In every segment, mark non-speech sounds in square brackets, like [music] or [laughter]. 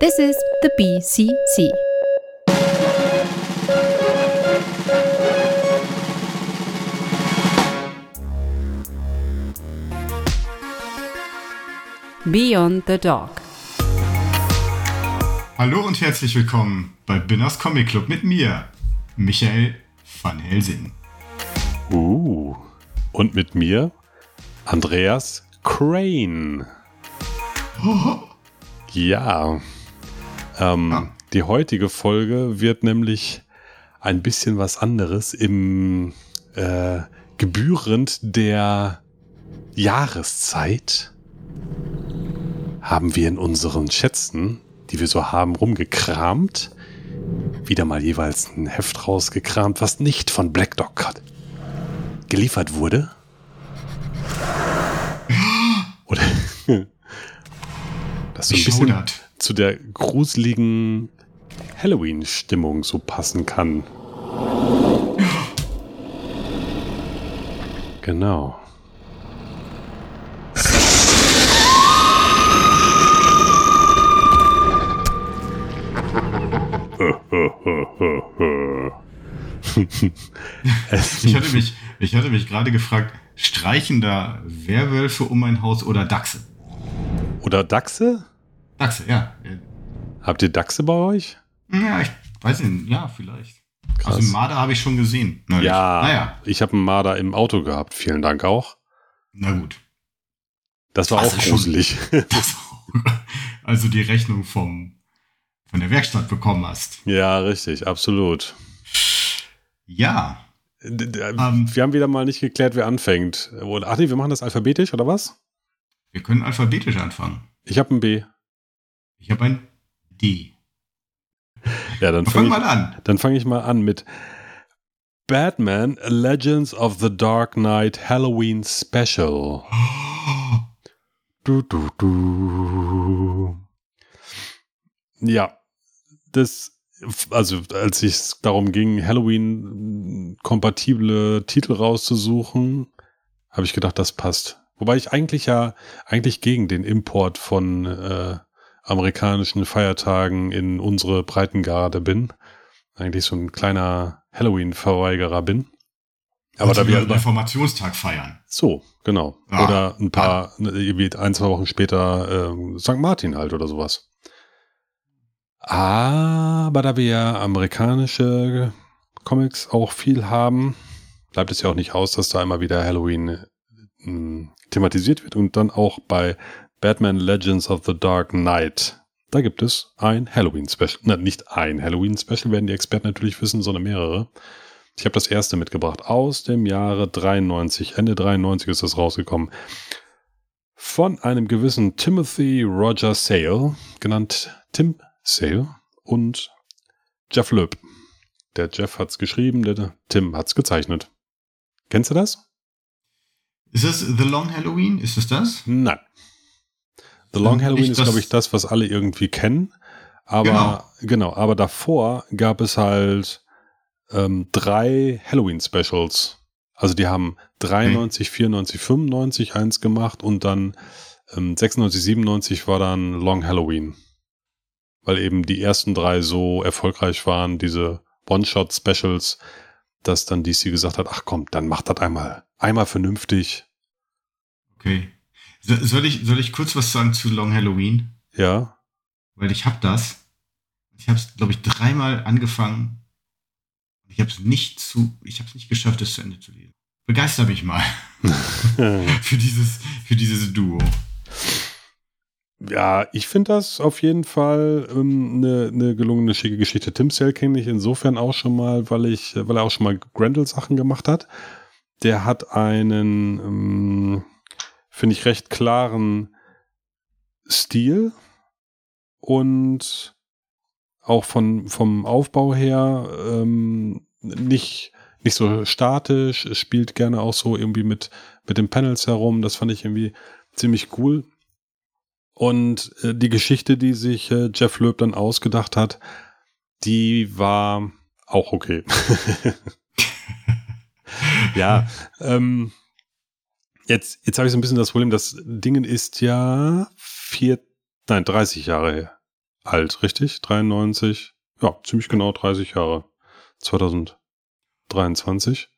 This is the BCC. Beyond the Dog. Hallo und herzlich willkommen bei Binners Comic Club mit mir, Michael van Helsing. Uh, und mit mir, Andreas Crane. Ja. Ähm, Ah. Die heutige Folge wird nämlich ein bisschen was anderes im äh, gebührend der Jahreszeit haben wir in unseren Schätzen, die wir so haben, rumgekramt. Wieder mal jeweils ein Heft rausgekramt, was nicht von Black Dog geliefert wurde. [gasps] Oder [laughs] das so ein bisschen. Zu der gruseligen Halloween-Stimmung so passen kann. Genau. [laughs] Ich hatte mich, ich hatte mich gerade gefragt, streichen da Werwölfe um mein Haus oder Dachse? Oder Dachse? Dachse, ja. Habt ihr Dachse bei euch? Ja, ich weiß nicht, ja, vielleicht. Krass. Also Marder habe ich schon gesehen. neulich. Ja, Naja, ich habe einen Marder im Auto gehabt. Vielen Dank auch. na gut. Das war Das auch ist schon- gruselig. [laughs] Das, also die Rechnung vom, von der Werkstatt bekommen hast. ja, richtig, absolut. Ja, d- Ähm. wir haben wieder mal nicht geklärt, wer anfängt. Ach nee, wir machen das alphabetisch, oder was? wir können alphabetisch anfangen. Ich habe ein B. Ich habe ein D. Ja, dann Fang fange mal ich, an. dann fang ich mal an mit Batman Legends of the Dark Knight Halloween Special. [gasps] Du, du, du. Ja, das, also als es darum ging, Halloween-kompatible Titel rauszusuchen, habe ich gedacht, das passt. Wobei ich eigentlich ja, eigentlich gegen den Import von äh, amerikanischen Feiertagen in unsere Breitengrade bin. Eigentlich so ein kleiner Halloween-Verweigerer bin. Aber da wir den Reformationstag feiern. so, genau. Ah. Oder ein paar, ne, irgendwie ein, zwei Wochen später ähm, St. Martin halt oder sowas. Aber da wir ja amerikanische Comics auch viel haben, bleibt es ja auch nicht aus, dass da immer wieder Halloween ähm, thematisiert wird und dann auch bei Batman Legends of the Dark Knight. Da gibt es ein Halloween-Special. Na, nicht ein Halloween-Special, werden die Experten natürlich wissen, sondern mehrere. Ich habe das erste mitgebracht aus dem Jahre 93. Ende 93 ist das rausgekommen. Von einem gewissen Timothy Roger Sale, genannt Tim Sale, und Jeff Loeb. Der Jeff hat's geschrieben, der Tim hat's gezeichnet. Kennst du das? Ist das The Long Halloween? Ist es das? Nein. The Long Ähm, Halloween ist, glaube ich, das, was alle irgendwie kennen. Aber genau, aber davor gab es halt ähm, drei Halloween-Specials. Also die haben 93, 94, 95 eins gemacht und dann ähm, 96, 97 war dann Long Halloween. Weil eben die ersten drei so erfolgreich waren, diese One-Shot-Specials, dass dann DC gesagt hat, ach komm, dann macht das einmal, einmal vernünftig. Okay. So, soll, ich, soll ich kurz was sagen zu Long Halloween? Ja, Weil ich habe das. Ich habe es, glaube ich, dreimal angefangen. Ich habe es nicht zu, ich habe es nicht geschafft, es zu Ende zu lesen. Begeister mich mal [laughs] für dieses, für dieses Duo. Ja, ich finde das auf jeden Fall ähm, eine ne gelungene, schicke Geschichte. Tim Sale kenne ich insofern auch schon mal, weil ich, weil er auch schon mal Grendel-Sachen gemacht hat. Der hat einen, ähm, finde ich, recht klaren Stil und auch von, vom Aufbau her ähm, nicht, nicht so statisch, Es spielt gerne auch so irgendwie mit, mit den Panels herum. Das fand ich irgendwie ziemlich cool. Und äh, die Geschichte, die sich äh, Jeff Loeb dann ausgedacht hat, die war auch okay. [laughs] ja, [laughs] ähm, jetzt, jetzt habe ich so ein bisschen das Problem, das Dingen ist ja vier, nein, 30 Jahre alt, richtig? 93? Ja, ziemlich genau 30 Jahre. 2023.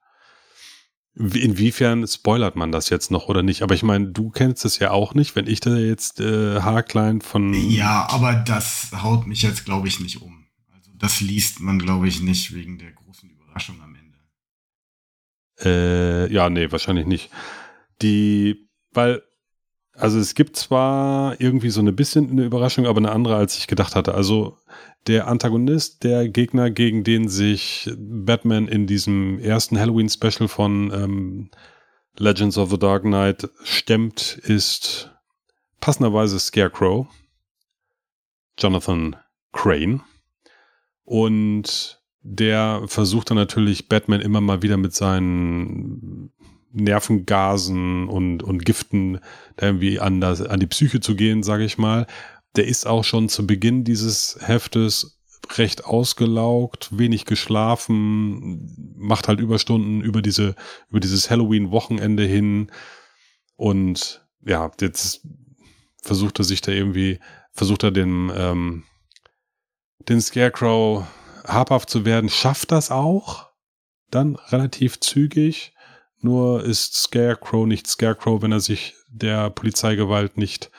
Inwiefern spoilert man das jetzt noch oder nicht? Aber ich meine, du kennst es ja auch nicht, wenn ich da jetzt äh, haarklein von. Ja, aber das haut mich jetzt, glaube ich, nicht um. Also das liest man, glaube ich, nicht wegen der großen Überraschung am Ende. Äh, ja, nee, wahrscheinlich nicht. Die, weil, also es gibt zwar irgendwie so eine bisschen eine Überraschung, aber eine andere, als ich gedacht hatte. Also der Antagonist, der Gegner, gegen den sich Batman in diesem ersten Halloween-Special von ähm, Legends of the Dark Knight stemmt, ist passenderweise Scarecrow, Jonathan Crane. Und der versucht dann natürlich Batman immer mal wieder mit seinen Nervengasen und, und Giften irgendwie an, das, an die Psyche zu gehen, sage ich mal. Der ist auch schon zu Beginn dieses Heftes recht ausgelaugt, wenig geschlafen, macht halt Überstunden über diese, über dieses Halloween-Wochenende hin. Und ja, jetzt versucht er sich da irgendwie, versucht er den, ähm, den Scarecrow habhaft zu werden, schafft das auch dann relativ zügig. Nur ist Scarecrow nicht Scarecrow, wenn er sich der Polizeigewalt nicht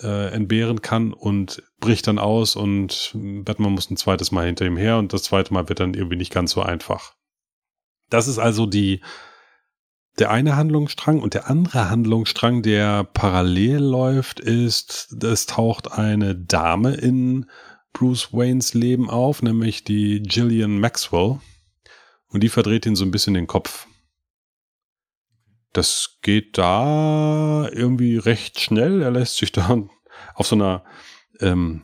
äh, entbehren kann und bricht dann aus und Batman muss ein zweites Mal hinter ihm her und das zweite Mal wird dann irgendwie nicht ganz so einfach. Das ist also die, der eine Handlungsstrang und der andere Handlungsstrang, der parallel läuft, ist, es taucht eine Dame in Bruce Waynes Leben auf, nämlich die Gillian Maxwell. Und die verdreht ihn so ein bisschen den Kopf. Das geht da irgendwie recht schnell. Er lässt sich da [laughs] auf so einer, ähm,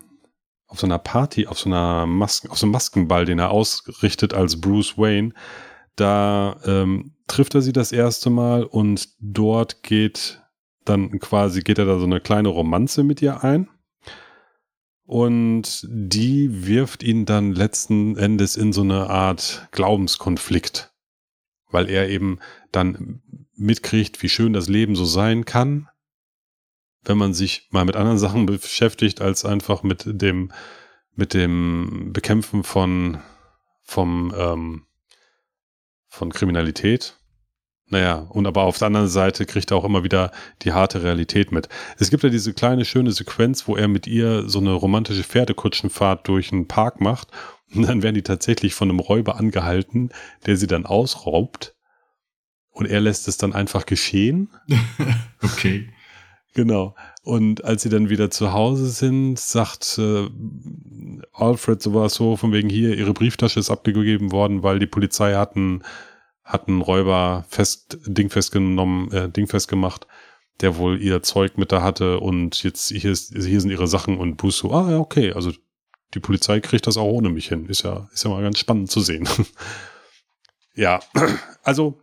auf so einer Party, auf so einer Masken, auf so einem Maskenball, den er ausrichtet als Bruce Wayne, da ähm, trifft er sie das erste Mal und dort geht dann quasi, geht er da so eine kleine Romanze mit ihr ein. Und die wirft ihn dann letzten Endes in so eine Art Glaubenskonflikt, weil er eben dann mitkriegt, wie schön das Leben so sein kann, wenn man sich mal mit anderen Sachen beschäftigt, als einfach mit dem, mit dem Bekämpfen von, vom, ähm, von Kriminalität. Naja, und aber auf der anderen Seite kriegt er auch immer wieder die harte Realität mit. Es gibt ja diese kleine schöne Sequenz, wo er mit ihr so eine romantische Pferdekutschenfahrt durch einen Park macht und [laughs] dann werden die tatsächlich von einem Räuber angehalten, der sie dann ausraubt und er lässt es dann einfach geschehen. [laughs] okay. Genau. Und als sie dann wieder zu Hause sind, sagt äh, Alfred sowas so von wegen hier, ihre Brieftasche ist abgegeben worden, weil die Polizei hatten hatten Räuber fest Ding festgenommen, äh, Ding festgemacht, der wohl ihr Zeug mit da hatte und jetzt hier ist hier sind ihre Sachen und Bruce so, ah ja okay, also die Polizei kriegt das auch ohne mich hin, ist ja ist ja mal ganz spannend zu sehen. [laughs] ja, also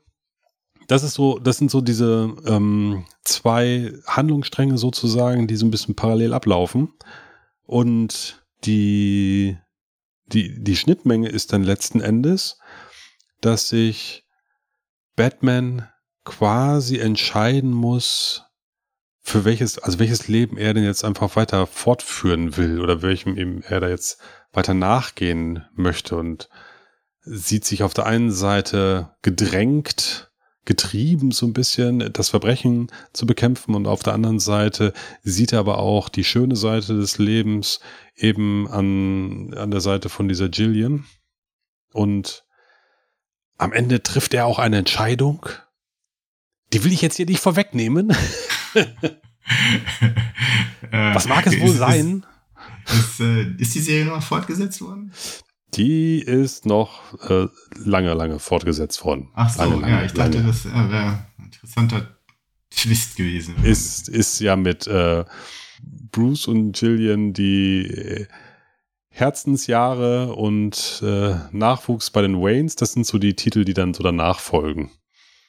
das ist so, das sind so diese ähm, zwei Handlungsstränge sozusagen, die so ein bisschen parallel ablaufen. Und die, die, die Schnittmenge ist dann letzten Endes, dass sich Batman quasi entscheiden muss, für welches, also welches Leben er denn jetzt einfach weiter fortführen will oder welchem eben er da jetzt weiter nachgehen möchte und sieht sich auf der einen Seite gedrängt, getrieben, so ein bisschen das Verbrechen zu bekämpfen. Und auf der anderen Seite sieht er aber auch die schöne Seite des Lebens eben an, an der Seite von dieser Jillian. Und am Ende trifft er auch eine Entscheidung. Die will ich jetzt hier nicht vorwegnehmen. [laughs] Was mag es wohl ist, sein? Ist, ist, äh, ist die Serie noch fortgesetzt worden? Die ist noch äh, lange, lange fortgesetzt worden. Ach so, lange, ja, ich dachte, lange. das wäre ein interessanter Twist gewesen. Ist, ist ja mit äh, Bruce und Gillian die äh, Herzensjahre und äh, Nachwuchs bei den Waynes, das sind so die Titel, die dann so danach folgen.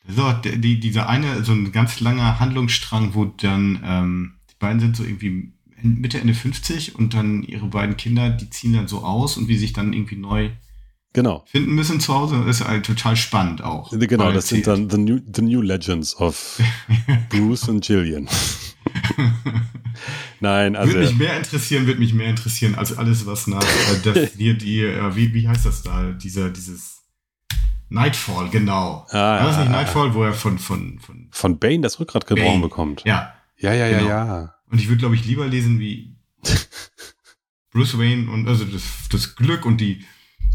So, die, dieser eine, so ein ganz langer Handlungsstrang, wo dann ähm, die beiden sind so irgendwie Mitte, Ende 50 und dann ihre beiden Kinder, die ziehen dann so aus und wie sich dann irgendwie neu genau. finden müssen zu Hause, das ist halt total spannend auch. Genau, das sind dann the new, the new Legends of [laughs] Bruce und Gillian. [laughs] Nein, also. Würde mich mehr interessieren, wird mich mehr interessieren als alles, was nach äh, [laughs] hier die, äh, wie, wie heißt das da? Dieser, dieses Nightfall, genau. Ah, War das ja, nicht Nightfall, wo er von, von, von, Von Bane das Rückgrat gebrochen Bane. bekommt. ja. ja, ja, ja. Genau. ja. Und ich würde, glaube ich, lieber lesen wie [laughs] Bruce Wayne und also das, das Glück und die,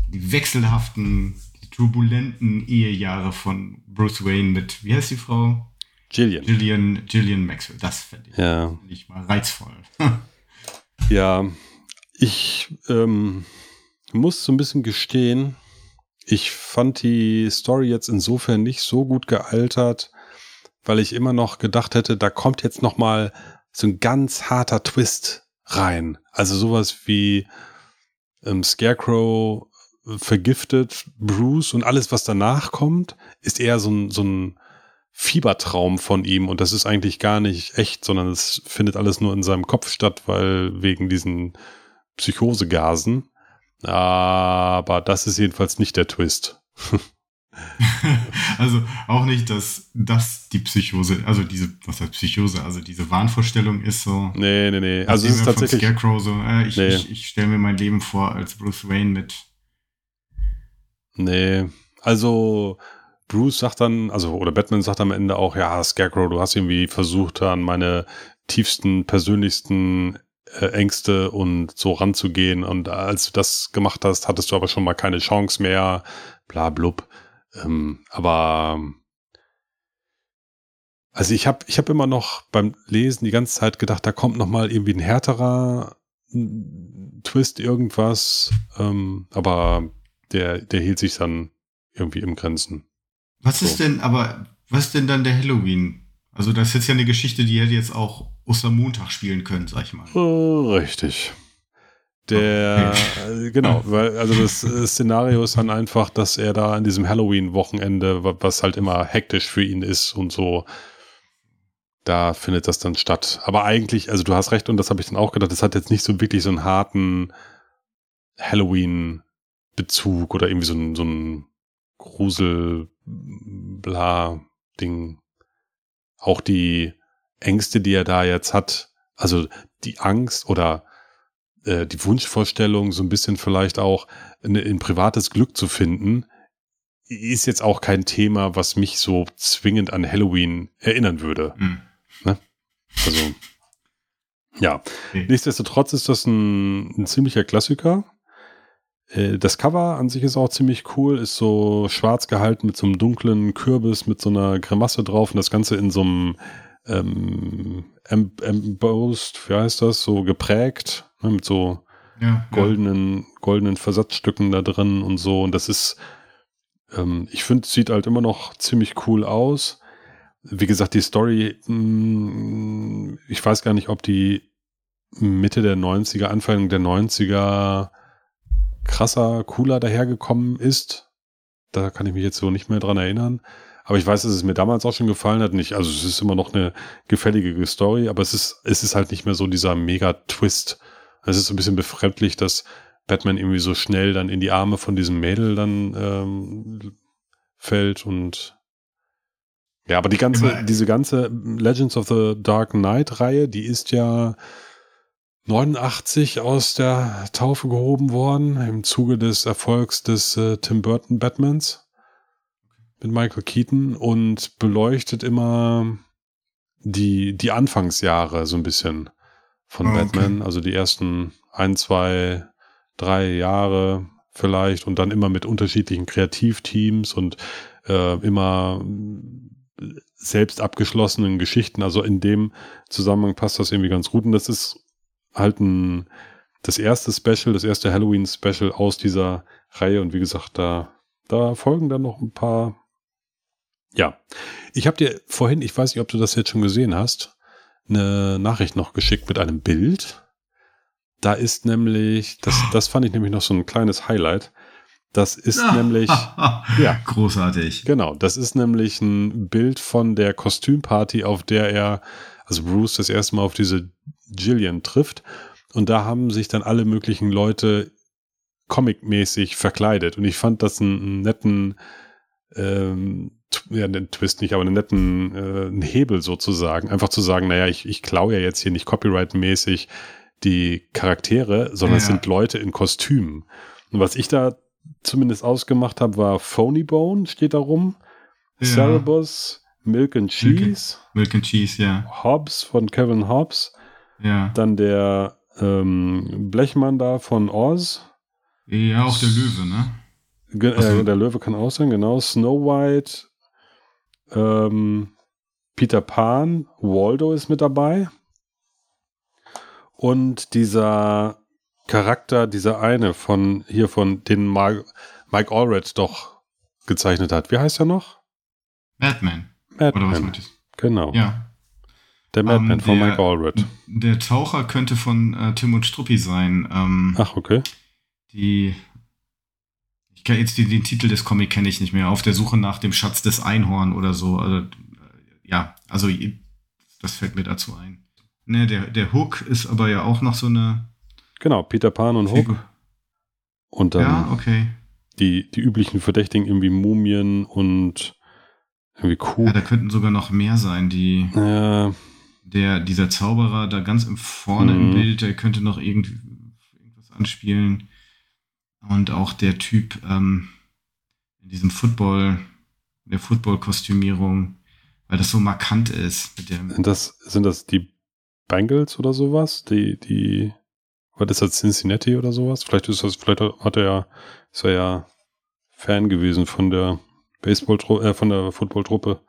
die wechselhaften, die turbulenten Ehejahre von Bruce Wayne mit, wie heißt die Frau? Gillian. Gillian, Gillian Maxwell. Das fände ich, Ja. fänd ich mal reizvoll. [laughs] Ja, ich ähm, muss so ein bisschen gestehen, ich fand die Story jetzt insofern nicht so gut gealtert, weil ich immer noch gedacht hätte, da kommt jetzt noch mal so ein ganz harter Twist rein. Also sowas wie ähm, Scarecrow vergiftet Bruce und alles, was danach kommt, ist eher so ein, so ein Fiebertraum von ihm und das ist eigentlich gar nicht echt, sondern es findet alles nur in seinem Kopf statt, weil wegen diesen Psychosegasen. Aber das ist jedenfalls nicht der Twist. [laughs] [laughs] also auch nicht, dass das die Psychose, also diese, was heißt Psychose, also diese Wahnvorstellung ist so. Nee, nee, nee. Also es ist tatsächlich. Scarecrow so, äh, ich, Nee. ich, ich stelle mir mein Leben vor als Bruce Wayne mit. Nee. Also Bruce sagt dann, also, oder Batman sagt am Ende auch, ja, Scarecrow, du hast irgendwie versucht, an meine tiefsten, persönlichsten äh, Ängste und so ranzugehen. Und als du das gemacht hast, hattest du aber schon mal keine Chance mehr, bla blub. Ähm, aber also ich habe ich hab immer noch beim Lesen die ganze Zeit gedacht, da kommt noch mal irgendwie ein härterer mm, Twist, irgendwas. Ähm, aber der, der hielt sich dann irgendwie im Grenzen. Was So. ist denn, aber was ist denn dann der Halloween? Also das ist jetzt ja eine Geschichte, die hätte jetzt auch Ostermontag spielen können, sag ich mal. Äh, Richtig. Der, äh, genau, weil, also das äh, Szenario ist dann einfach, dass er da an diesem Halloween-Wochenende, wa- was halt immer hektisch für ihn ist und so, da findet das dann statt. Aber eigentlich, also du hast recht, und das habe ich dann auch gedacht, das hat jetzt nicht so wirklich so einen harten Halloween-Bezug oder irgendwie so ein, so ein Grusel-Bla-Ding. Auch die Ängste, die er da jetzt hat, also die Angst oder äh, die Wunschvorstellung, so ein bisschen vielleicht auch ein, ein privates Glück zu finden, ist jetzt auch kein Thema, was mich so zwingend an Halloween erinnern würde. Hm. Also, ja. Okay. Nichtsdestotrotz ist das ein, ein ziemlicher Klassiker. Äh, Das Cover an sich ist auch ziemlich cool, ist so schwarz gehalten mit so einem dunklen Kürbis mit so einer Grimasse drauf und das Ganze in so einem ähm, em- embossed, wie heißt das, so geprägt, ne, mit so Ja, goldenen, goldenen Versatzstücken da drin und so. Und das ist, ähm, ich finde, sieht halt immer noch ziemlich cool aus. Wie gesagt, die Story, mh, ich weiß gar nicht, ob die Mitte der 90er, Anfang der 90er krasser, cooler dahergekommen ist. Da kann ich mich jetzt so nicht mehr dran erinnern. Aber ich weiß, dass es mir damals auch schon gefallen hat. Nicht, also es ist immer noch eine gefällige Story, aber es ist, es ist halt nicht mehr so dieser Mega-Twist. Es ist so ein bisschen befremdlich, dass Batman irgendwie so schnell dann in die Arme von diesem Mädel dann ähm, fällt und ja, aber die ganze, diese ganze Legends of the Dark Knight Reihe, die ist ja 89 aus der Taufe gehoben worden im Zuge des Erfolgs des äh, Tim Burton Batmans mit Michael Keaton und beleuchtet immer die, die Anfangsjahre so ein bisschen von Oh, okay. Batman, also die ersten ein, zwei, drei Jahre vielleicht und dann immer mit unterschiedlichen Kreativteams und äh, immer selbst abgeschlossenen Geschichten. Also in dem Zusammenhang passt das irgendwie ganz gut und das ist halt ein, das erste Special, das erste Halloween-Special aus dieser Reihe und wie gesagt, da, da folgen dann noch ein paar. Ja, ich habe dir vorhin, ich weiß nicht, ob du das jetzt schon gesehen hast, eine Nachricht noch geschickt mit einem Bild. Da ist nämlich, das, [gasps] das fand ich nämlich noch so ein kleines Highlight. Das ist Ah, nämlich, ja. [laughs] ja. Großartig. genau, das ist nämlich ein Bild von der Kostümparty, auf der er, also Bruce das erste Mal auf diese Jillian trifft. Und da haben sich dann alle möglichen Leute comicmäßig verkleidet. Und ich fand das einen, einen netten ähm, ja, einen Twist nicht, aber einen netten äh, einen Hebel sozusagen. Einfach zu sagen, naja, ich, ich klaue ja jetzt hier nicht copyright-mäßig die Charaktere, sondern es Ja. sind Leute in Kostümen. Und was ich da zumindest ausgemacht habe, war Phony Bone, steht da rum. Ja. Cerebus, Milk and Cheese, Milk and Cheese, ja. Hobbs von Kevin Hobbs, Ja. dann der ähm, Blechmann da von Oz. Ja, auch der Löwe, ne? Ge Ach so. äh, der Löwe kann auch sein, genau. Snow White, ähm, Peter Pan, Waldo ist mit dabei. Und dieser Charakter, dieser eine von hier von den Mar Mike Allred doch gezeichnet hat. Wie heißt er noch? Batman. Oder was Madman. meint ihr? Genau. Ja. Der Madman Ähm, von Mike Allred. Der Taucher könnte von äh, Tim und Struppi sein. Ähm, Ach, okay. Die. Ich kann jetzt den, den Titel des Comic kenne ich nicht mehr. Auf der Suche nach dem Schatz des Einhorn oder so. Also, äh, ja, also das fällt mir dazu ein. Ne, der, der Hook ist aber ja auch noch so eine Genau, Peter Pan und Hook. Und dann Ja, okay. die, die üblichen Verdächtigen, irgendwie Mumien und irgendwie Kuh. Ja, da könnten sogar noch mehr sein. Die, Ja, der, dieser Zauberer da ganz im vorne im Mhm. Bild, der könnte noch irgendwie irgendwas anspielen. Und auch der Typ ähm, in diesem Football, in der Football-Kostümierung, weil das so markant ist sind das, sind das die Bengals oder sowas? Die, die, was ist das, Cincinnati oder sowas? Vielleicht ist das, vielleicht hat er ja, ist er ja Fan gewesen von der Baseball, äh, von der Football-Truppe.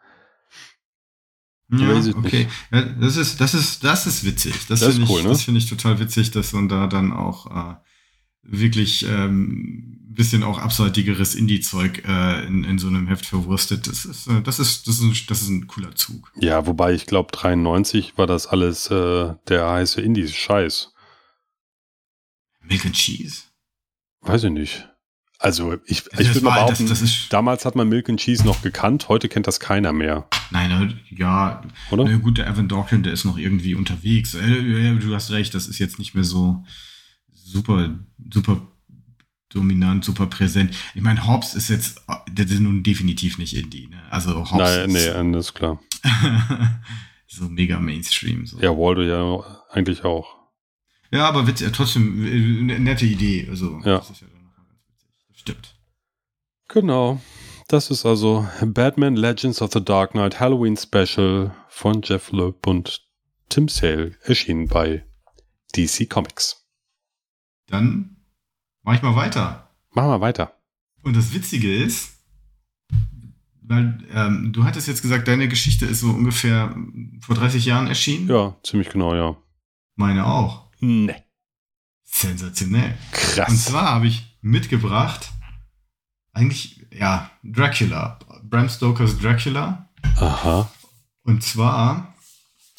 Ja, okay. Ja, das ist, das ist, das ist witzig. Das, Das ist finde cool, ich, ne? das finde ich total witzig, dass man da dann auch äh, wirklich ähm, bisschen auch abseitigeres Indie-Zeug äh, in, in so einem Heft verwurstet. Das ist, äh, das ist, das ist, ein, das ist ein cooler Zug. Ja, wobei ich glaube, 93 war das alles äh, der heiße Indie-Scheiß. Milk and Cheese. Weiß ich nicht. Also ich, ich Das würde mal behaupten, das, das ist, damals hat man Milk and Cheese noch gekannt, heute kennt das keiner mehr, nein, äh, ja, oder? na gut, der Evan Dorkin, der ist noch irgendwie unterwegs. Äh, du hast recht, das ist jetzt nicht mehr so super, super dominant, super präsent. Ich meine, Hobbs ist jetzt, der ist nun definitiv nicht Indie, ne? Also Hobbs Nein, nee, ist äh, das ist klar. [laughs] so mega Mainstream. So. Ja, Waldo ja eigentlich auch. Ja, aber witzig, trotzdem äh, eine nette Idee. Also, Ja. das ist ja dann ganz witzig. Das stimmt. Genau. Das ist also Batman Legends of the Dark Knight Halloween Special von Jeff Loeb und Tim Sale, erschienen bei DC Comics. Dann mach ich mal weiter. Machen wir weiter. Und das Witzige ist, weil ähm, du hattest jetzt gesagt, deine Geschichte ist so ungefähr vor 30 Jahren erschienen. Ja, ziemlich genau, ja. Meine auch. Nee. Sensationell. Und Krass. zwar habe ich mitgebracht, eigentlich, ja, Dracula. Bram Stokers Dracula. Aha. Und zwar,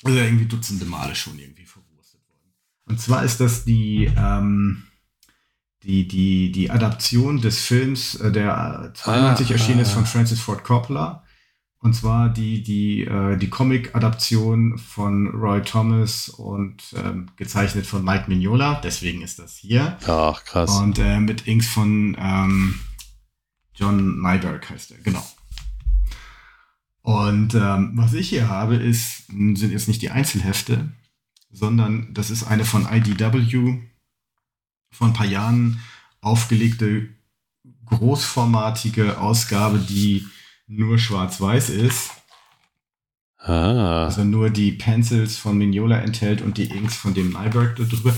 also irgendwie Dutzende Male schon irgendwie. Und zwar ist das die, ähm, die, die, die Adaption des Films, äh, der 92 Ah, erschienen ist ah. von Francis Ford Coppola. Und zwar die, die, äh, die Comic-Adaption von Roy Thomas und ähm, gezeichnet von Mike Mignola. Deswegen ist das hier. Ach, krass. Und äh, mit Inks von ähm, John Nyberg heißt er, genau. Und ähm, was ich hier habe, ist, sind jetzt nicht die Einzelhefte, sondern das ist eine von IDW vor ein paar Jahren aufgelegte großformatige Ausgabe, die nur schwarz-weiß ist. Ah. Also nur die Pencils von Mignola enthält und die Inks von dem Nyberg darüber.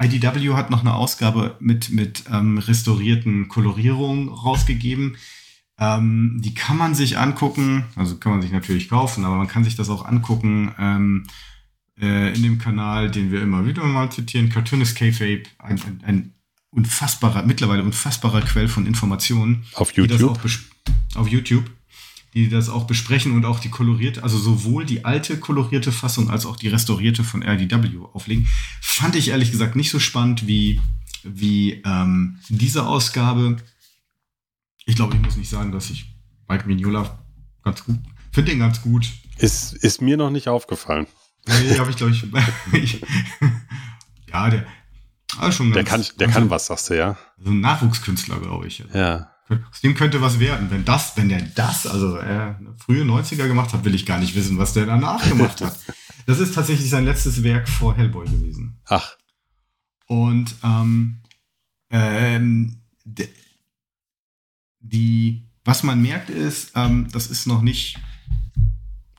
IDW hat noch eine Ausgabe mit, mit ähm, restaurierten Kolorierungen rausgegeben. Ähm, die kann man sich angucken, also kann man sich natürlich kaufen, aber man kann sich das auch angucken ähm, äh, in dem Kanal, den wir immer wieder mal zitieren, Cartoonist Kayfabe, ein, ein, ein unfassbarer, mittlerweile unfassbarer Quell von Informationen Auf die das YouTube. auf YouTube, die das auch besprechen und auch die kolorierte, also sowohl die alte kolorierte Fassung als auch die restaurierte von RDW auflegen. Fand ich ehrlich gesagt nicht so spannend wie, wie ähm, diese Ausgabe. Ich glaube, ich muss nicht sagen, dass ich Mike Mignola ganz gut, finde den ganz gut. Ist, ist mir noch nicht aufgefallen. Nee, habe ich, glaube ich, ich. [laughs] Ja, der. Ah, schon Der ganz- kann, der also kann was, sagst du, ja? So ein Nachwuchskünstler, glaube ich. Ja. Aus dem könnte was werden. Wenn das, wenn der das, also äh, frühe 90er gemacht hat, will ich gar nicht wissen, was der danach gemacht hat. [laughs] Das ist tatsächlich sein letztes Werk vor Hellboy gewesen. Ach, Und ähm, ähm, de- die, was man merkt ist, ähm, das ist noch nicht,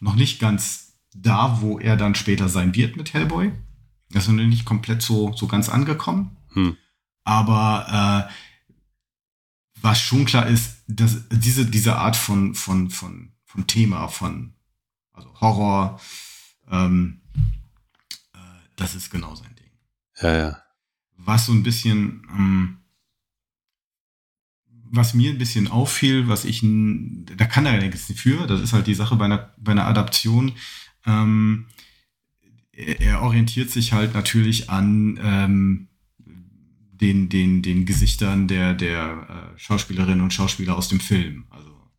noch nicht ganz da, wo er dann später sein wird mit Hellboy. Das ist noch nicht komplett so, so ganz angekommen. Hm. Aber äh, was schon klar ist, dass diese, diese Art von, von, von, von Thema, von also Horror, ähm, äh, das ist genau sein Ding ja, ja. was so ein bisschen, ähm, was mir ein bisschen auffiel, was ich, da kann er ja nichts für, das ist halt die Sache bei einer, bei einer Adaption. Ähm, er, er orientiert sich halt natürlich an ähm, den, den, den Gesichtern der, der äh, Schauspielerinnen und Schauspieler aus dem Film. Also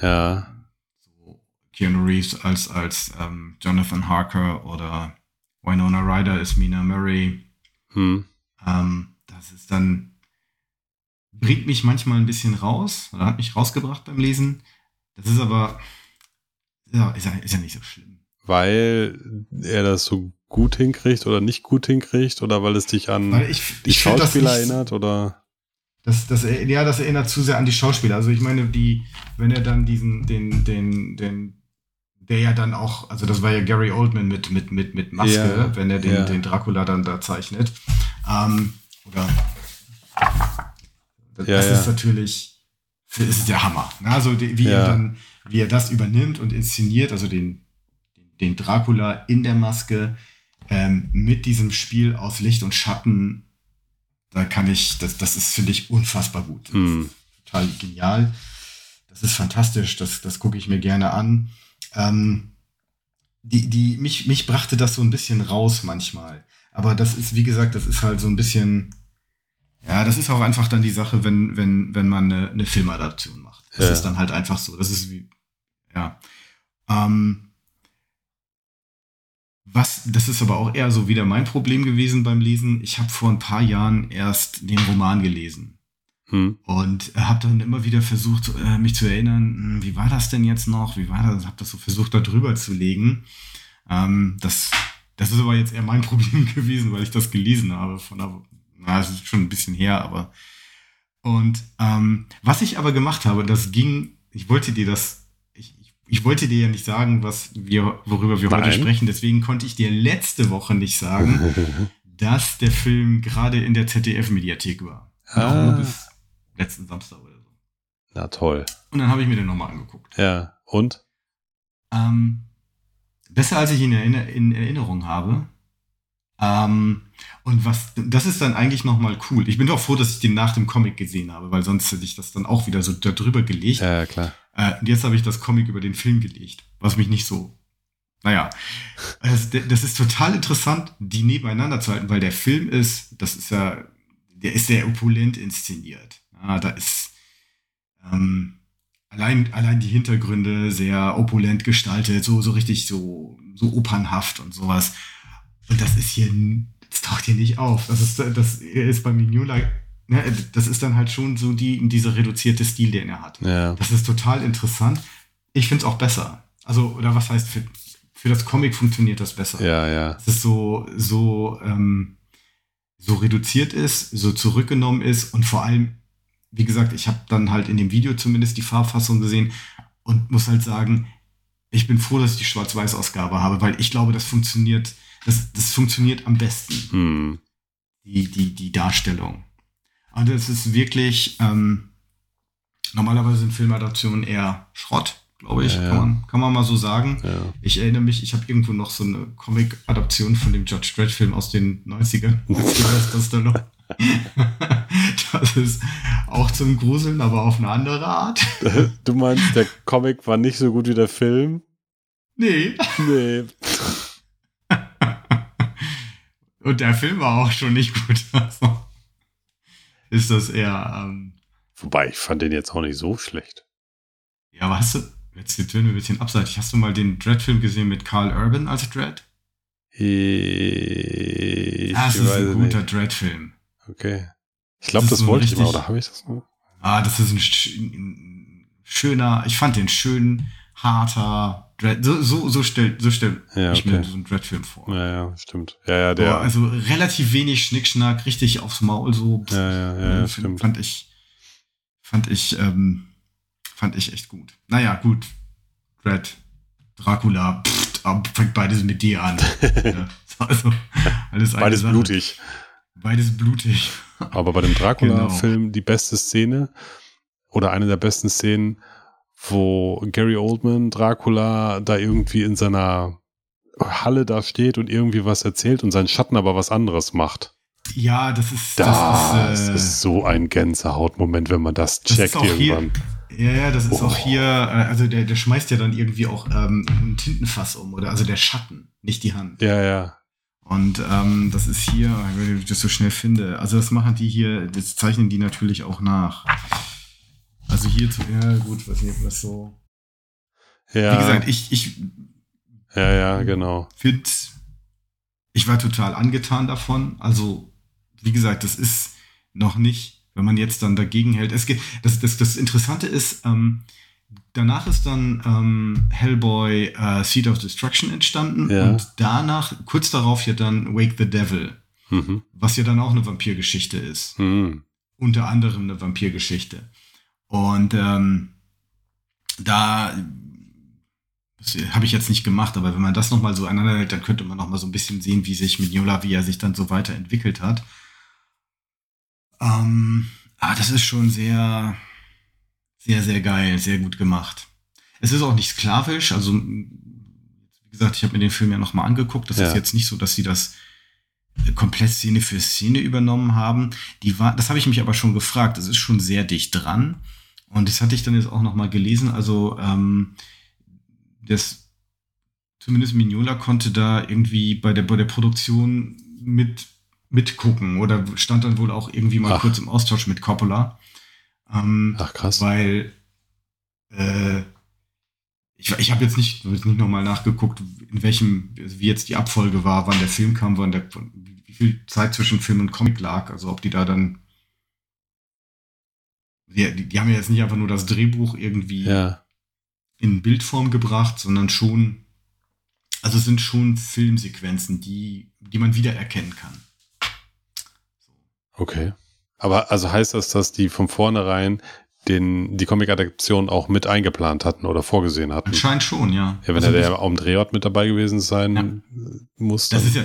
Ja, so Keanu Reeves als, als ähm, Jonathan Harker oder Winona Ryder ist Mina Murray. hm. Ähm, das ist dann, bringt mich manchmal ein bisschen raus, oder hat mich rausgebracht beim Lesen. Das ist aber, ja, ist ja, ist ja nicht so schlimm. weil er das so gut hinkriegt oder nicht gut hinkriegt oder weil es dich an Weil ich, die ich find Schauspieler nicht- erinnert oder Das, das, ja, das erinnert zu sehr an die Schauspieler. Also ich meine, die, wenn er dann diesen, den, den, den, der ja dann auch, also das war ja Gary Oldman mit, mit, mit, mit Maske, Ja, wenn er den, ja. den Dracula dann da zeichnet. Ähm, oder das, Ja, das ist natürlich, das ist der Hammer. Also die, wie er dann, wie er das übernimmt und inszeniert, also den, den Dracula in der Maske ähm, mit diesem Spiel aus Licht und Schatten, da kann ich, das, das ist, finde ich, unfassbar gut. Das Hm. ist total genial. Das ist fantastisch, das, das gucke ich mir gerne an. Ähm, die, die, mich, mich brachte das so ein bisschen raus manchmal. Aber das ist, wie gesagt, das ist halt so ein bisschen, ja, das ist auch einfach dann die Sache, wenn, wenn, wenn man eine, eine Filmadaption macht. Das Ja. ist dann halt einfach so. Das ist wie, ja. Ähm, was, das ist aber auch eher so wieder mein Problem gewesen beim Lesen. Ich habe vor ein paar Jahren erst den Roman gelesen. hm. Und habe dann immer wieder versucht, äh, mich zu erinnern, hm, wie war das denn jetzt noch? Wie war das? Habe das so versucht, da drüber zu legen. Ähm, das, das ist aber jetzt eher mein [laughs] Problem gewesen, weil ich das gelesen habe. Von einer, na, es ist schon ein bisschen her, aber. Und ähm, was ich aber gemacht habe, das ging, ich wollte dir das, ich, ich, wollte dir ja nicht sagen, was wir, worüber wir heute Nein. sprechen, deswegen konnte ich dir letzte Woche nicht sagen, [laughs] dass der Film gerade in der ZDF-Mediathek war. Ah, bis letzten Samstag oder so. na toll. Und dann habe ich mir den nochmal angeguckt. Ja, und? Ähm, besser als ich ihn in Erinnerung habe. Ähm, und was, das ist dann eigentlich nochmal cool. Ich bin doch froh, dass ich den nach dem Comic gesehen habe, weil sonst hätte ich das dann auch wieder so da drüber gelegt. Ja, klar. Äh, und jetzt habe ich das Comic über den Film gelegt, was mich nicht so. Naja, das, das ist total interessant, die nebeneinander zu halten, weil der Film ist, das ist ja, der ist sehr opulent inszeniert. Ja, da ist ähm, allein, allein die Hintergründe sehr opulent gestaltet, so, so richtig so, so opernhaft und sowas. Und das ist hier, das taucht hier nicht auf. Das ist, das ist bei Mignola, ne, das ist dann halt schon so die, dieser reduzierte Stil, den er hat. Ja. Das ist total interessant. Ich finde es auch besser. Also, oder was heißt, für, für das Comic funktioniert das besser. Ja, ja. Dass es so, so, ähm, so reduziert ist, so zurückgenommen ist und vor allem, wie gesagt, ich habe dann halt in dem Video zumindest die Farbfassung gesehen und muss halt sagen, ich bin froh, dass ich die Schwarz-Weiß-Ausgabe habe, weil ich glaube, das funktioniert, das, das funktioniert am besten Hm. die, die, die Darstellung. Und es ist wirklich, ähm, normalerweise sind Filmadaptionen eher Schrott, glaube ich, Ja, ja. Kann, man, kann man mal so sagen. Ja. Ich erinnere mich, ich habe irgendwo noch so eine Comic-Adaption von dem Judge Dredd-Film aus den 90ern. mit Sylvester Stallone. das ist auch zum Gruseln, aber auf eine andere Art. [laughs] Du meinst, der Comic war nicht so gut wie der Film? Nee. Nee. [laughs] Und der Film war auch schon nicht gut. [laughs] Also ist das eher, ähm, Wobei, ich fand den jetzt auch nicht so schlecht. Ja, aber hast du, jetzt werden wir ein bisschen abseitig, hast du mal den Dread-Film gesehen mit Carl Urban als Dread? Ich das ist ein guter. Dread-Film. Okay. Ich glaube, Das das, wollte ich mal, richtig- oder habe ich das noch? Ah, das ist ein, ein schöner, ich fand den schön, harter Dread. So, so, so stellt, so stellt Ja, ich mir so einen Dread-Film vor. Ja, ja, stimmt. Ja, ja, der. Boah, also relativ wenig Schnickschnack, richtig aufs Maul so. ja, ja, ja, ja, stimmt. Fand ich, fand ich, ähm, fand ich echt gut. Naja, gut. Red, Dracula, pff, aber fängt beides mit D an. [laughs] ja, also, alles Beides Sache. blutig. Beides blutig. Aber bei dem [laughs] Genau. Dracula-Film die beste Szene oder eine der besten Szenen, wo Gary Oldman Dracula da irgendwie in seiner Halle da steht und irgendwie was erzählt und sein Schatten aber was anderes macht. Ja, das ist, Das, das ist, äh, ist so ein Gänsehautmoment, wenn man das Das checkt hier- irgendwann. Ja, ja, das ist Oh. auch hier, äh, also der, der schmeißt ja dann irgendwie auch ähm, ein Tintenfass um, oder? Also der Schatten, nicht die Hand. Ja, ja. Und ähm, das ist hier, wenn ich das so schnell finde, also das machen die hier, das zeichnen die natürlich auch nach. Also hier, ja gut, was nicht, was so. Ja, Wie gesagt, ich, ich ja, ja, genau. finde, ich war total angetan davon. Also, wie gesagt, das ist noch nicht, wenn man jetzt dann dagegen hält. Es geht, das, das, das Interessante ist, ähm, danach ist dann ähm, Hellboy äh, Seed of Destruction entstanden Ja. und danach, kurz darauf ja dann Wake the Devil, Mhm. was ja dann auch eine Vampirgeschichte ist. Mhm. Unter anderem eine Vampirgeschichte. Und ähm, da habe ich jetzt nicht gemacht, aber wenn man das nochmal so aneinander hält, dann könnte man nochmal so ein bisschen sehen, wie sich Mignola, wie er sich dann so weiterentwickelt hat. Ähm, ah, das ist schon sehr, sehr, sehr geil, sehr gut gemacht. Es ist auch nicht sklavisch, also wie gesagt, ich habe mir den Film ja nochmal angeguckt. Das Ja. ist jetzt nicht so, dass sie das komplett Szene für Szene übernommen haben. Die war, das habe ich mich aber schon gefragt. Das ist schon sehr dicht dran. Und das hatte ich dann jetzt auch noch mal gelesen. Also ähm, das zumindest Mignola konnte da irgendwie bei der bei der Produktion mit mitgucken oder stand dann wohl auch irgendwie mal Ach. kurz im Austausch mit Coppola. Ähm, Ach, krass. weil äh, ich, ich habe jetzt nicht, nicht nochmal nachgeguckt, in welchem, wie jetzt die Abfolge war, wann der Film kam, wann der, wie viel Zeit zwischen Film und Comic lag, also ob die da dann die, die, haben ja jetzt nicht einfach nur das Drehbuch irgendwie Ja. in Bildform gebracht, sondern schon, also es sind schon Filmsequenzen, die, die man wiedererkennen kann. Okay. Aber also heißt das, dass die von vornherein den, die Comic-Adaption auch mit eingeplant hatten oder vorgesehen hatten? Anscheinend schon, ja. Ja, wenn also, er der am Drehort mit dabei gewesen sein Ja. muss. das ist ja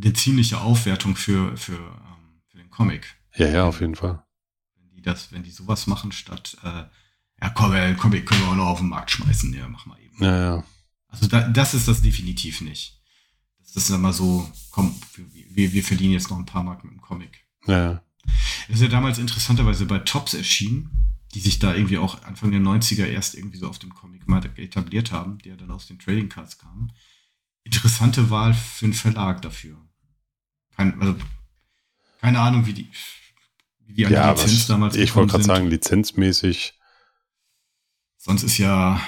eine ziemliche Aufwertung für, für, ähm, für den Comic. ja, ja, auf jeden Fall. Wenn die das, wenn die sowas machen, statt äh, ja komm, äh, komm, können wir auch noch auf den Markt schmeißen, ja, mach mal eben. Ja, ja. Also da, das ist das definitiv nicht. Das ist immer so, komm, wir, wir verdienen jetzt noch ein paar Mark mit dem Comic. Ja, ja. Das ist ja damals interessanterweise bei Tops erschienen, die sich da irgendwie auch Anfang der 90er erst irgendwie so auf dem Comic-Markt etabliert haben, der dann aus den Trading Cards kam. Interessante Wahl für einen Verlag dafür. Kein, also, keine Ahnung, wie die, wie die an ja, die Lizenz was, damals ich wollte gerade sagen, lizenzmäßig. Sonst ist ja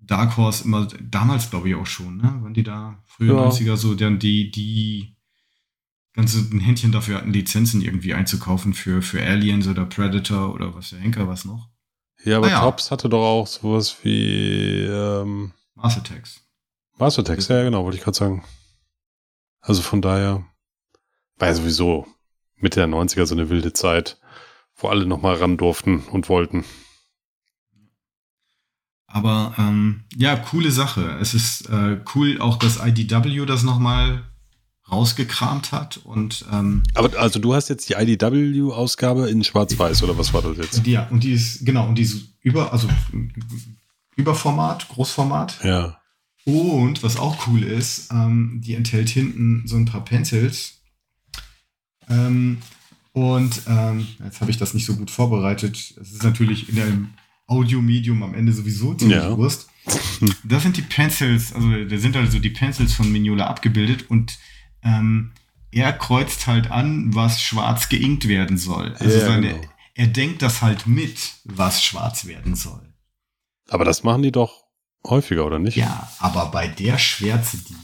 Dark Horse immer, damals glaube ich auch schon, ne? Wenn die da früher Ja. 90er so dann die, die ganze ein Händchen dafür hatten, Lizenzen irgendwie einzukaufen für, für Aliens oder Predator oder was der Henker was noch. Ja, aber Ah ja. Tops hatte doch auch sowas wie ähm, Mars Attacks. Master Text, ja genau, wollte ich gerade sagen. Also von daher ja sowieso Mitte der 90er so eine wilde Zeit, wo alle nochmal ran durften und wollten. Aber ähm, ja, coole Sache. Es ist äh, cool auch, dass IDW das nochmal rausgekramt hat und ähm, Aber also du hast jetzt die IDW-Ausgabe in Schwarz-Weiß oder was war das jetzt? die, und die ist, genau, und die ist über, also Überformat, Großformat. Ja. Und was auch cool ist, ähm, die enthält hinten so ein paar Pencils. Ähm, und ähm, jetzt habe ich das nicht so gut vorbereitet. Es ist natürlich in einem Audiomedium am Ende sowieso ziemlich Ja. Wurst. Das sind die Pencils, also da sind also die Pencils von Mignola abgebildet und ähm, er kreuzt halt an, was schwarz geinkt werden soll. Also Ja, seine, genau. er denkt das halt mit, was schwarz werden soll. Aber das machen die doch häufiger, oder nicht? Ja, aber bei der Schwärze, die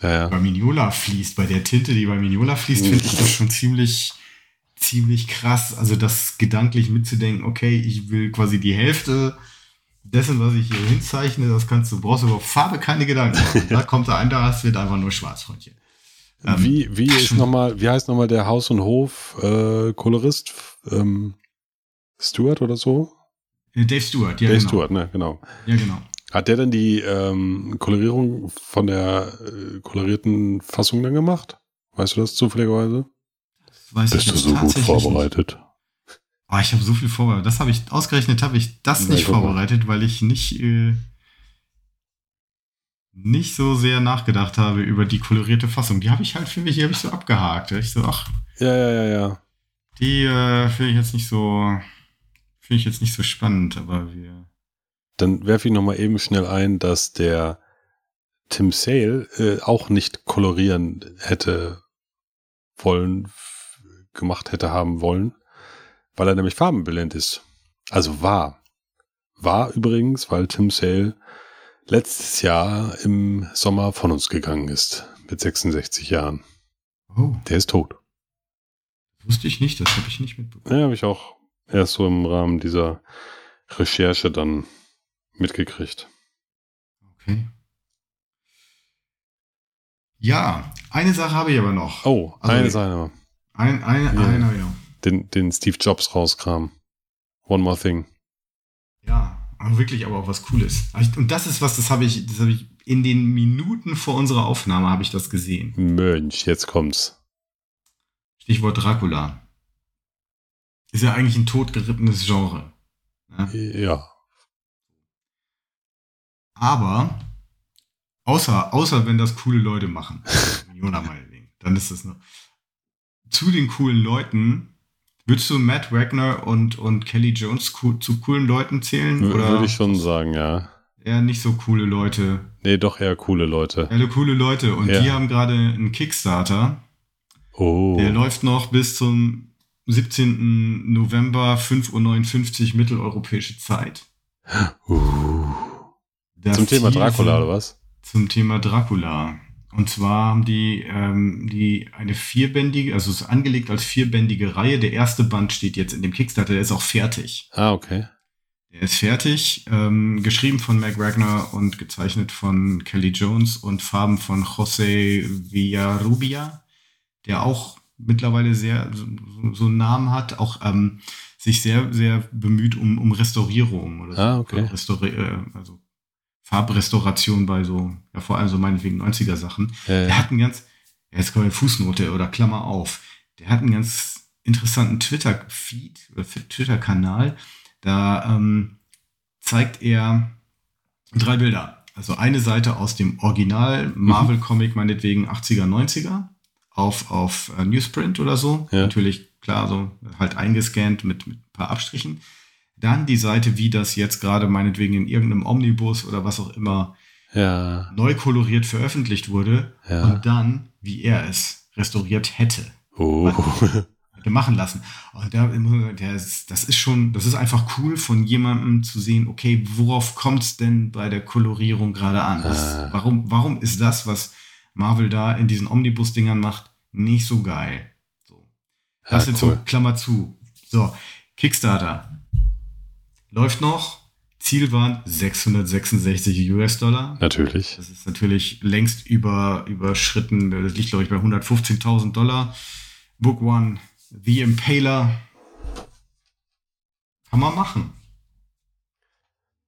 Ja, ja. bei Mignola fließt, bei der Tinte, die bei Mignola fließt, finde ich das schon ziemlich, ziemlich krass. Also das gedanklich mitzudenken, okay, ich will quasi die Hälfte dessen, was ich hier hinzeichne, das kannst du, brauchst du über Farbe keine Gedanken. [laughs] Da kommt da ein, da hast wird einfach nur schwarz, Freundchen. Ähm, wie, wie ist nochmal, wie heißt nochmal der Haus- und Hof-Kolorist? ähm, Stewart oder so? Äh, Dave Stewart, ja. Dave genau. Stewart, ne, genau. Ja, genau. Hat der denn die ähm, Kolorierung von der äh, kolorierten Fassung dann gemacht? Weißt du das zufälligerweise? Das weiß Bist ich du so gut vorbereitet? Nicht. Oh, ich habe so viel vorbereitet. Das habe ich ausgerechnet, habe ich das Na, nicht vorbereitet, weil ich nicht äh, nicht so sehr nachgedacht habe über die kolorierte Fassung. Die habe ich halt für mich, die habe ich so abgehakt. Ich so, ach, Ja, ja, ja, ja. die äh, finde ich jetzt nicht so, finde ich jetzt nicht so spannend, aber wir. Dann werfe ich nochmal eben schnell ein, dass der Tim Sale äh, auch nicht kolorieren hätte wollen, gemacht hätte haben wollen, weil er nämlich farbenblind ist. Also war. War übrigens, weil Tim Sale letztes Jahr im Sommer von uns gegangen ist, mit 66 Jahren. Oh, Der ist tot. wusste ich nicht, das habe ich nicht mitbekommen. Ja, habe ich auch erst so im Rahmen dieser Recherche dann mitgekriegt. Okay. Ja, eine Sache habe ich aber noch. Oh, Also- eine Sache. Ein, eine, Ja. einer, ja. Den, den Steve Jobs rauskram. One more thing. Ja, aber wirklich aber auch was Cooles. Und das ist was, das habe ich, das habe ich in den Minuten vor unserer Aufnahme habe ich das gesehen. Mönch, jetzt kommt's. Stichwort Dracula. Ist ja eigentlich ein totgerittenes Genre. Ne? Ja. Aber außer, außer wenn das coole Leute machen, [laughs] Jona meinetwegen, dann ist das nur. Zu den coolen Leuten, würdest du Matt Wagner und, und Kelly Jones zu coolen Leuten zählen? W- Oder Würde ich schon sagen, ja. eher nicht so coole Leute? Nee, doch eher coole Leute. Alle coole Leute. Und Ja. die haben gerade einen Kickstarter. Oh. Der läuft noch bis zum 17. November, 5.59 Uhr mitteleuropäische Zeit. [gasps] Uh. Zum Thema Dracula, oder was? Zum Thema Dracula. Und zwar haben die, ähm, die eine vierbändige, also es ist angelegt als vierbändige Reihe. Der erste Band steht jetzt in dem Kickstarter, der ist auch fertig. Ah, okay. Der ist fertig, ähm, geschrieben von Meg Wagner und gezeichnet von Kelly Jones und Farben von José Villarrubia, der auch mittlerweile sehr so, so- einen Namen hat, auch ähm, sich sehr, sehr bemüht um, um Restaurierung oder so. Ah, okay. Restauri äh, also Farbrestauration bei so, ja vor allem so meinetwegen 90er Sachen. Äh, Der hat einen ganz, jetzt kommt eine Fußnote oder Klammer auf. Der hat einen ganz interessanten Twitter-Feed oder Twitter-Kanal. Da ähm, zeigt er drei Bilder. Also eine Seite aus dem Original Marvel-Comic, meinetwegen 80er, 90er, auf, auf äh, Newsprint oder so. Ja. Natürlich, klar, so halt eingescannt mit, mit ein paar Abstrichen. Dann die Seite, wie das jetzt gerade meinetwegen in irgendeinem Omnibus oder was auch immer ja. neu koloriert veröffentlicht wurde Ja. und dann, wie er es restauriert hätte, Oh. hätte machen lassen. Und da, das ist schon, das ist einfach cool von jemandem zu sehen, okay, worauf kommt es denn bei der Kolorierung gerade an? Ah. warum, warum ist das, was Marvel da in diesen Omnibus-Dingern macht, nicht so geil? So. Das Ja, jetzt cool. so Klammer zu. So, Kickstarter. Läuft noch. Ziel waren 666 US-Dollar. Natürlich. Das ist natürlich längst über, überschritten. Das liegt, glaube ich, bei 115.000 Dollar. Book One, The Impaler. Kann man machen.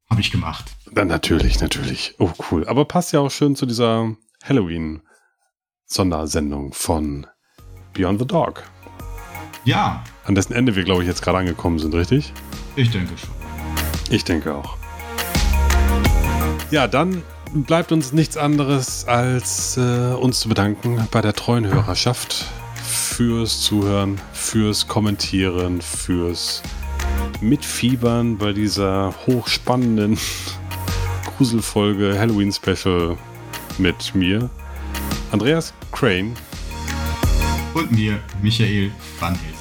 Habe ich gemacht. Dann natürlich, natürlich. Oh, cool. Aber passt ja auch schön zu dieser Halloween-Sondersendung von Beyond the Dog. Ja, An dessen Ende wir, glaube ich, jetzt gerade angekommen sind, richtig? ich denke schon. Ich denke auch. Ja, dann bleibt uns nichts anderes, als äh, uns zu bedanken bei der treuen Hörerschaft fürs Zuhören, fürs Kommentieren, fürs Mitfiebern bei dieser hochspannenden [laughs] Gruselfolge Halloween Special mit mir, Andreas Crane. Und mir, Michael Van Hels.